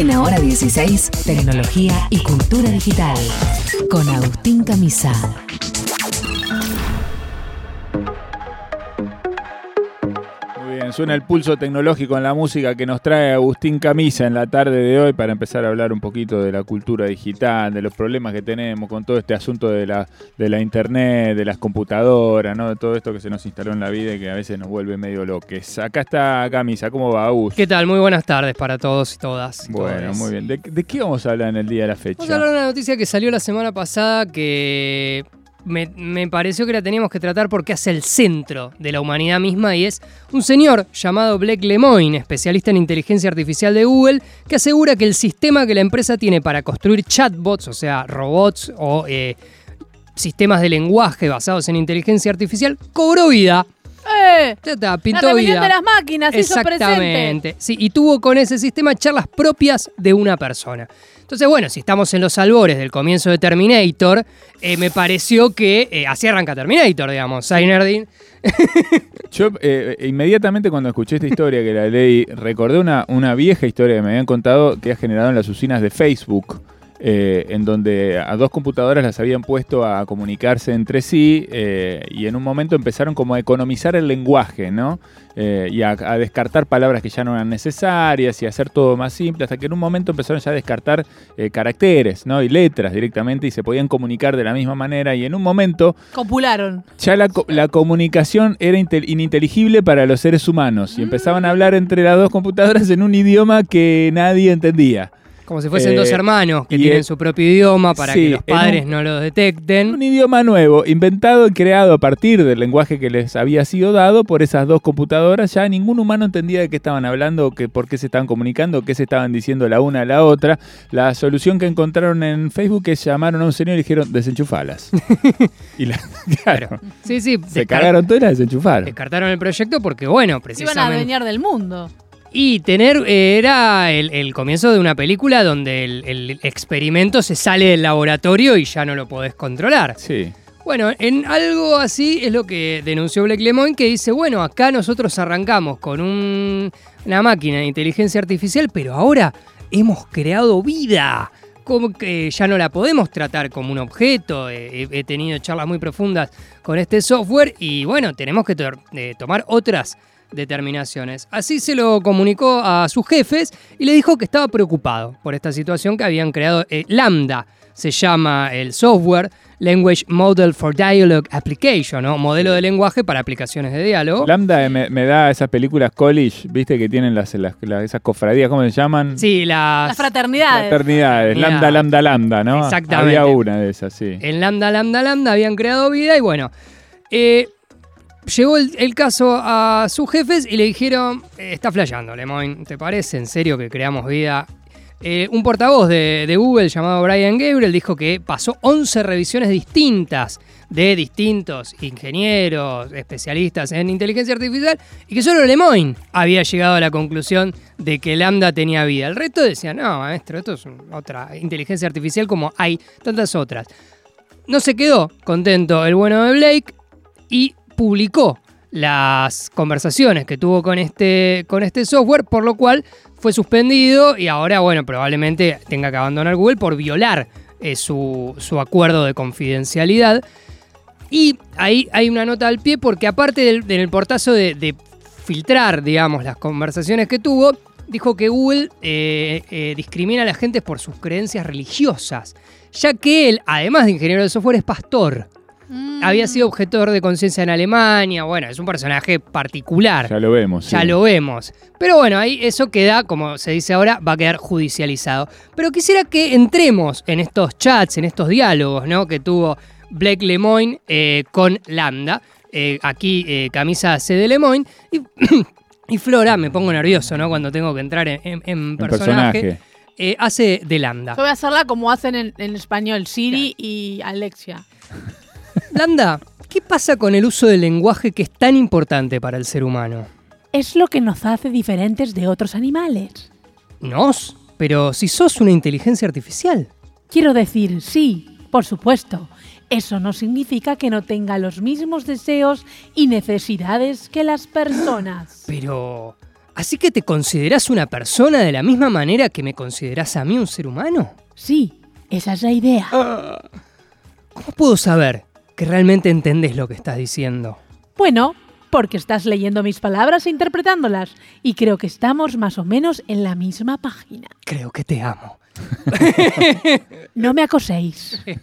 En Ahora 16, tecnología y cultura digital. Con Agustín Camisa. Suena el pulso tecnológico en la música que nos trae Agustín Camisa en la tarde de hoy para empezar a hablar un poquito de la cultura digital, de los problemas que tenemos con todo este asunto de la, de la internet, de las computadoras, ¿no? de todo esto que se nos instaló en la vida y que a veces nos vuelve medio loques. Acá está Camisa, ¿cómo va, Agus? ¿Qué tal? Muy buenas tardes para todos y todas. y Bueno, muy bien. ¿De, de qué vamos a hablar en el día de la fecha? Vamos a hablar de una noticia que salió la semana pasada que me, pareció que la teníamos que tratar porque hace el centro de la humanidad misma y es un señor llamado Blake Lemoine, especialista en inteligencia artificial de Google, que asegura que el sistema que la empresa tiene para construir chatbots, o sea, robots o eh, sistemas de lenguaje basados en inteligencia artificial, cobró vida. ¡Eh! Ya está, La pintó vida. de las máquinas hizo presente. Exactamente. Sí, y tuvo con ese sistema charlas propias de una persona. Entonces, bueno, si estamos en los albores del comienzo de Terminator, eh, me pareció que eh, así arranca Terminator, digamos. Zainerdin. Yo eh, inmediatamente cuando escuché esta historia que la leí, recordé una, una vieja historia que me habían contado que ha generado en las usinas de Facebook, eh, en donde a dos computadoras las habían puesto a comunicarse entre sí eh, y en un momento empezaron como a economizar el lenguaje, ¿no? Eh, y a, a descartar palabras que ya no eran necesarias y a hacer todo más simple, hasta que en un momento empezaron ya a descartar caracteres, ¿no? Y letras directamente y se podían comunicar de la misma manera y en un momento Copularon. ya la, la comunicación era inte- ininteligible para los seres humanos y empezaban a hablar entre las dos computadoras en un idioma que nadie entendía. Como si fuesen Eh, dos hermanos que tienen el- su propio idioma para Sí, que los un- padres no lo detecten. Un idioma nuevo, inventado y creado a partir del lenguaje que les había sido dado por esas dos computadoras. Ya ningún humano entendía de qué estaban hablando, que, por qué se estaban comunicando, qué se estaban diciendo la una a la otra. La solución que encontraron en Facebook es llamaron a un señor y dijeron desenchufalas. y la, claro, Sí, sí. se cagaron todas y las desenchufaron. Descartaron el proyecto porque, bueno, Se iban a precisamente. adueñar del mundo. Y tener eh, era el, el comienzo de una película donde el, el experimento se sale del laboratorio y ya no lo podés controlar. Sí. Bueno, en algo así es lo que denunció Blake Lemoine, que dice, bueno, acá nosotros arrancamos con un- una máquina de inteligencia artificial, pero ahora hemos creado vida. Como que ya no la podemos tratar como un objeto. Eh, He, tenido charlas muy profundas con este software y bueno, tenemos que to- eh, tomar otras determinaciones. Así se lo comunicó a sus jefes y le dijo que estaba preocupado por esta situación que habían creado. eh, Lambda se llama el software, Language Model for Dialogue Application, ¿no? modelo de lenguaje para aplicaciones de diálogo. Lambda me, me da esas películas college, viste, que tienen las, las- las- esas cofradías, ¿cómo se llaman? Sí, las, Las fraternidades. Fraternidades, Mira. lambda, lambda, lambda, ¿no? Exactamente. Había una de esas, sí. en Lambda, Lambda, Lambda habían creado vida y bueno, eh, llegó el, caso a sus jefes y le dijeron, "Eh, está flasheando, Lemoyne, ¿te parece en serio que creamos vida? Eh, un portavoz de, Google llamado Brian Gabriel dijo que pasó 11 revisiones distintas de distintos ingenieros, especialistas en inteligencia artificial y que solo Lemoyne había llegado a la conclusión de que Lambda tenía vida. El resto decía, no, maestro, esto es otra inteligencia artificial como hay tantas otras. No se quedó contento el bueno de Blake y publicó las conversaciones que tuvo con este, con este software, por lo cual fue suspendido y ahora, bueno, probablemente tenga que abandonar Google por violar eh, su, su acuerdo de confidencialidad. Y ahí hay una nota al pie porque aparte del, del portazo de, filtrar, digamos, las conversaciones que tuvo, dijo que Google eh, eh, discrimina a la gente por sus creencias religiosas, ya que él, además de ingeniero de software, es pastor. Mm. Había sido objetor de conciencia en Alemania, bueno, es un personaje particular. Ya lo vemos. Ya sí. lo vemos. Pero bueno, ahí eso queda, como se dice ahora, va a quedar judicializado. Pero quisiera que entremos en estos chats, en estos diálogos, ¿no? Que tuvo Blake Lemoine eh, con Lambda. Eh, aquí, eh, camisa C de Lemoine. Y, y Flora, me pongo nervioso, ¿no? Cuando tengo que entrar en, en- en En personaje. personaje. eh, hace de Lambda. Yo voy a hacerla como hacen en, en español Siri y Alexia. Lambda, ¿qué pasa con el uso del lenguaje que es tan importante para el ser humano? Es lo que nos hace diferentes de otros animales. ¿Nos? Pero si sos una inteligencia artificial. Quiero decir, sí, por supuesto. Eso no significa que no tenga los mismos deseos y necesidades que las personas. Pero Así que te considerás una persona de la misma manera que me considerás a mí un ser humano. Sí, esa es la idea. ¿Cómo puedo saber que realmente entendés lo que estás diciendo? Bueno, porque estás leyendo mis palabras e interpretándolas. Y creo que estamos más o menos en la misma página. Creo que te amo. No me acoséis.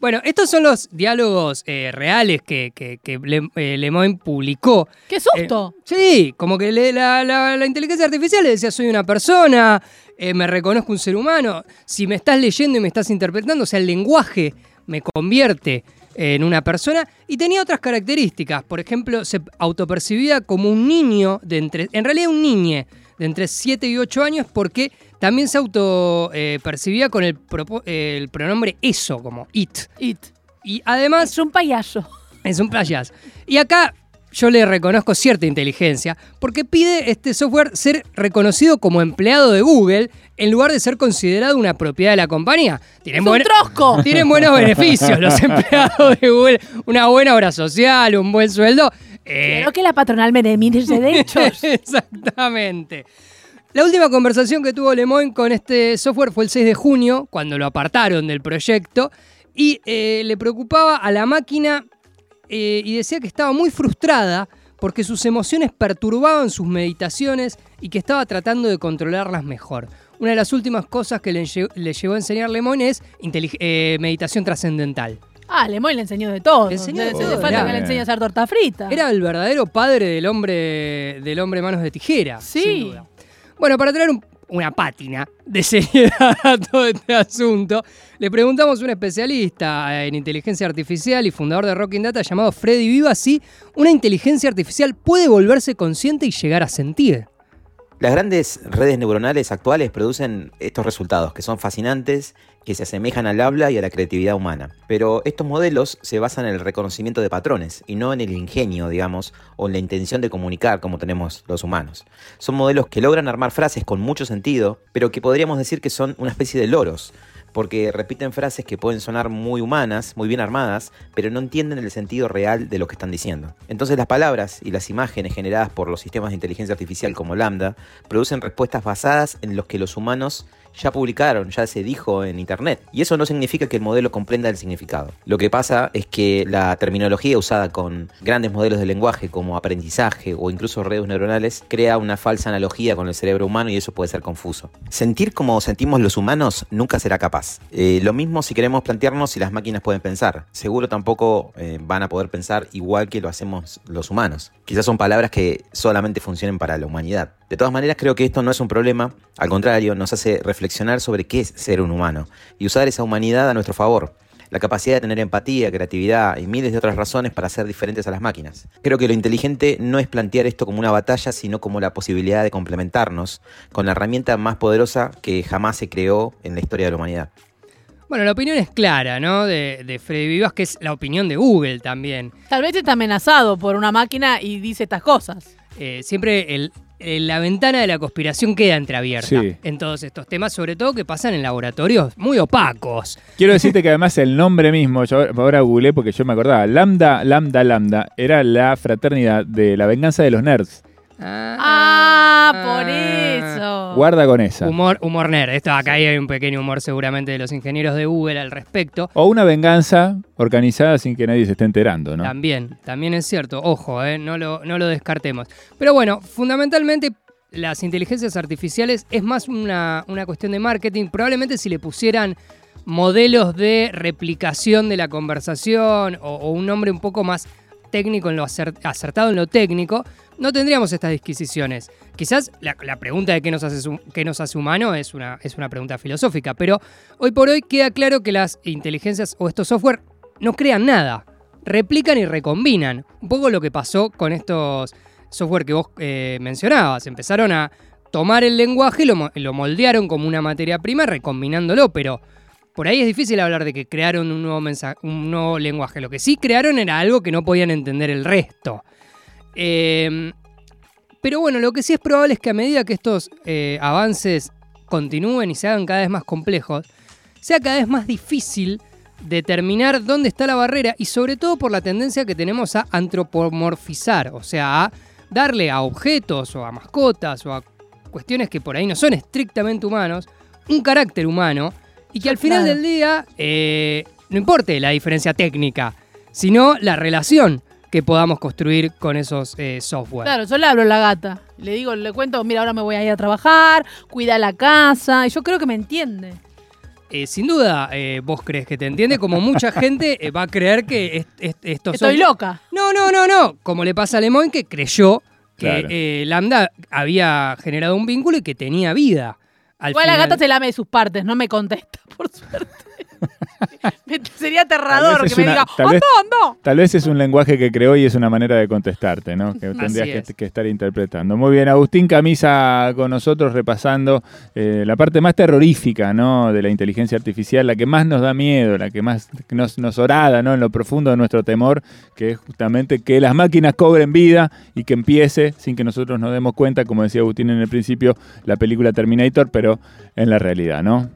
Bueno, estos son los diálogos eh, reales que, que, que Le- eh, Lemoyne publicó. ¡Qué susto! Sí, como que le- la, la- la inteligencia artificial le decía, soy una persona, eh, me reconozco un ser humano. Si me estás leyendo y me estás interpretando, o sea, el lenguaje me convierte en una persona. Y tenía otras características. Por ejemplo, se autopercibía como un niño de entre... En realidad un niñe de entre 7 y 8 años porque también se autopercibía con el, propo- el pronombre eso, como it. It. Y además... Es un payaso. Es un playas. Y acá yo le reconozco cierta inteligencia, porque pide este software ser reconocido como empleado de Google en lugar de ser considerado una propiedad de la compañía. Tienen, ¡Es un buen- trosco! tienen buenos beneficios los empleados de Google, una buena obra social, un buen sueldo. Eh, que la patronal me dé mis derechos. Exactamente. La última conversación que tuvo Lemoyne con este software fue el 6 de junio, cuando lo apartaron del proyecto, y eh, le preocupaba a la máquina eh, y decía que estaba muy frustrada porque sus emociones perturbaban sus meditaciones y que estaba tratando de controlarlas mejor. Una de las últimas cosas que le, le llegó a enseñar Lemoyne es eh, meditación trascendental. Ah, Lemoy le enseñó de todo. Le enseñó Le- de le todo, falta era- que le enseñe a hacer torta frita. Era el verdadero padre del hombre, del hombre manos de tijera. Sí. sin duda. Bueno, para traer un- una pátina de seriedad a todo este asunto, le preguntamos a un especialista en inteligencia artificial y fundador de Rocking Data llamado Freddy Viva si una inteligencia artificial puede volverse consciente y llegar a sentir. Las grandes redes neuronales actuales producen estos resultados que son fascinantes, que se asemejan al habla y a la creatividad humana. Pero estos modelos se basan en el reconocimiento de patrones y no en el ingenio, digamos, o en la intención de comunicar como tenemos los humanos. Son modelos que logran armar frases con mucho sentido, pero que podríamos decir que son una especie de loros, porque repiten frases que pueden sonar muy humanas, muy bien armadas, pero no entienden el sentido real de lo que están diciendo. Entonces las palabras y las imágenes generadas por los sistemas de inteligencia artificial como Lambda producen respuestas basadas en los que los humanos ya publicaron, ya se dijo en internet. Y eso no significa que el modelo comprenda el significado. Lo que pasa es que la terminología usada con grandes modelos de lenguaje como aprendizaje o incluso redes neuronales crea una falsa analogía con el cerebro humano y eso puede ser confuso. Sentir como sentimos los humanos nunca será capaz. Eh, lo mismo si queremos plantearnos si las máquinas pueden pensar. Seguro tampoco eh, van a poder pensar igual que lo hacemos los humanos. Quizás son palabras que solamente funcionen para la humanidad. De todas maneras, creo que esto no es un problema, al contrario, nos hace reflexionar sobre qué es ser un humano y usar esa humanidad a nuestro favor. La capacidad de tener empatía, creatividad y miles de otras razones para ser diferentes a las máquinas. Creo que lo inteligente no es plantear esto como una batalla, sino como la posibilidad de complementarnos con la herramienta más poderosa que jamás se creó en la historia de la humanidad. Bueno, la opinión es clara, ¿no? De, de Freddy Vivas, que es la opinión de Google también. Tal vez está amenazado por una máquina y dice estas cosas. Eh, siempre el- el- la ventana de la conspiración queda entreabierta Sí. en todos estos temas, sobre todo que pasan en laboratorios muy opacos. Quiero decirte que además el nombre mismo, yo ahora googleé porque yo me acordaba, Lambda, Lambda, Lambda, era la fraternidad de la venganza de los nerds. Ah, por eso. Guarda con esa. Humor, humor nerd. Esto acá hay un pequeño humor seguramente de los ingenieros de Google al respecto. O una venganza organizada sin que nadie se esté enterando, ¿no? También, también es cierto. Ojo, eh, no, lo, no lo descartemos. Pero bueno, fundamentalmente las inteligencias artificiales es más una, una cuestión de marketing. Probablemente si le pusieran modelos de replicación de la conversación o, o un nombre un poco más técnico en lo acer- acertado en lo técnico, no tendríamos estas disquisiciones. Quizás la, pregunta de qué nos hace, qué nos hace humano es una, es una pregunta filosófica, pero hoy por hoy queda claro que las inteligencias o estos software no crean nada, replican y recombinan. Un poco lo que pasó con estos software que vos eh, mencionabas. Empezaron a tomar el lenguaje y lo, lo moldearon como una materia prima, recombinándolo, pero por ahí es difícil hablar de que crearon un nuevo, un nuevo lenguaje. Lo que sí crearon era algo que no podían entender el resto. Eh, pero bueno, lo que sí es probable es que a medida que estos eh, avances continúen y se hagan cada vez más complejos, sea cada vez más difícil determinar dónde está la barrera y sobre todo por la tendencia que tenemos a antropomorfizar, o sea, a darle a objetos o a mascotas o a cuestiones que por ahí no son estrictamente humanos, un carácter humano y que al final Claro. del día eh, no importe la diferencia técnica, sino la relación que podamos construir con esos eh, software. Claro, yo le hablo a la gata. Le digo, le cuento, mira, ahora me voy a ir a trabajar, cuida la casa. Y yo creo que me entiende. Eh, sin duda, eh, vos crees que te entiende, como mucha gente eh, va a creer que est- est- estos Estoy loca. No, no, no, no. Como le pasa a Lemoyne que creyó que Claro. eh, Lambda había generado un vínculo y que tenía vida. Al Igual la gata se lame de sus partes, no me contesta, por suerte. Sería aterrador que me una- diga, tal ¡Oh, vez-! Tal vez es un lenguaje que creó y es una manera de contestarte, ¿no? Que tendrías es. que, que estar interpretando. Muy bien, Agustín Camisa con nosotros repasando eh, la parte más terrorífica, ¿no? De la inteligencia artificial, la que más nos da miedo, la que más nos, nos orada, ¿no? En lo profundo de nuestro temor, que es justamente que las máquinas cobren vida y que empiece, sin que nosotros nos demos cuenta, como decía Agustín en el principio, la película Terminator, pero en la realidad, ¿no?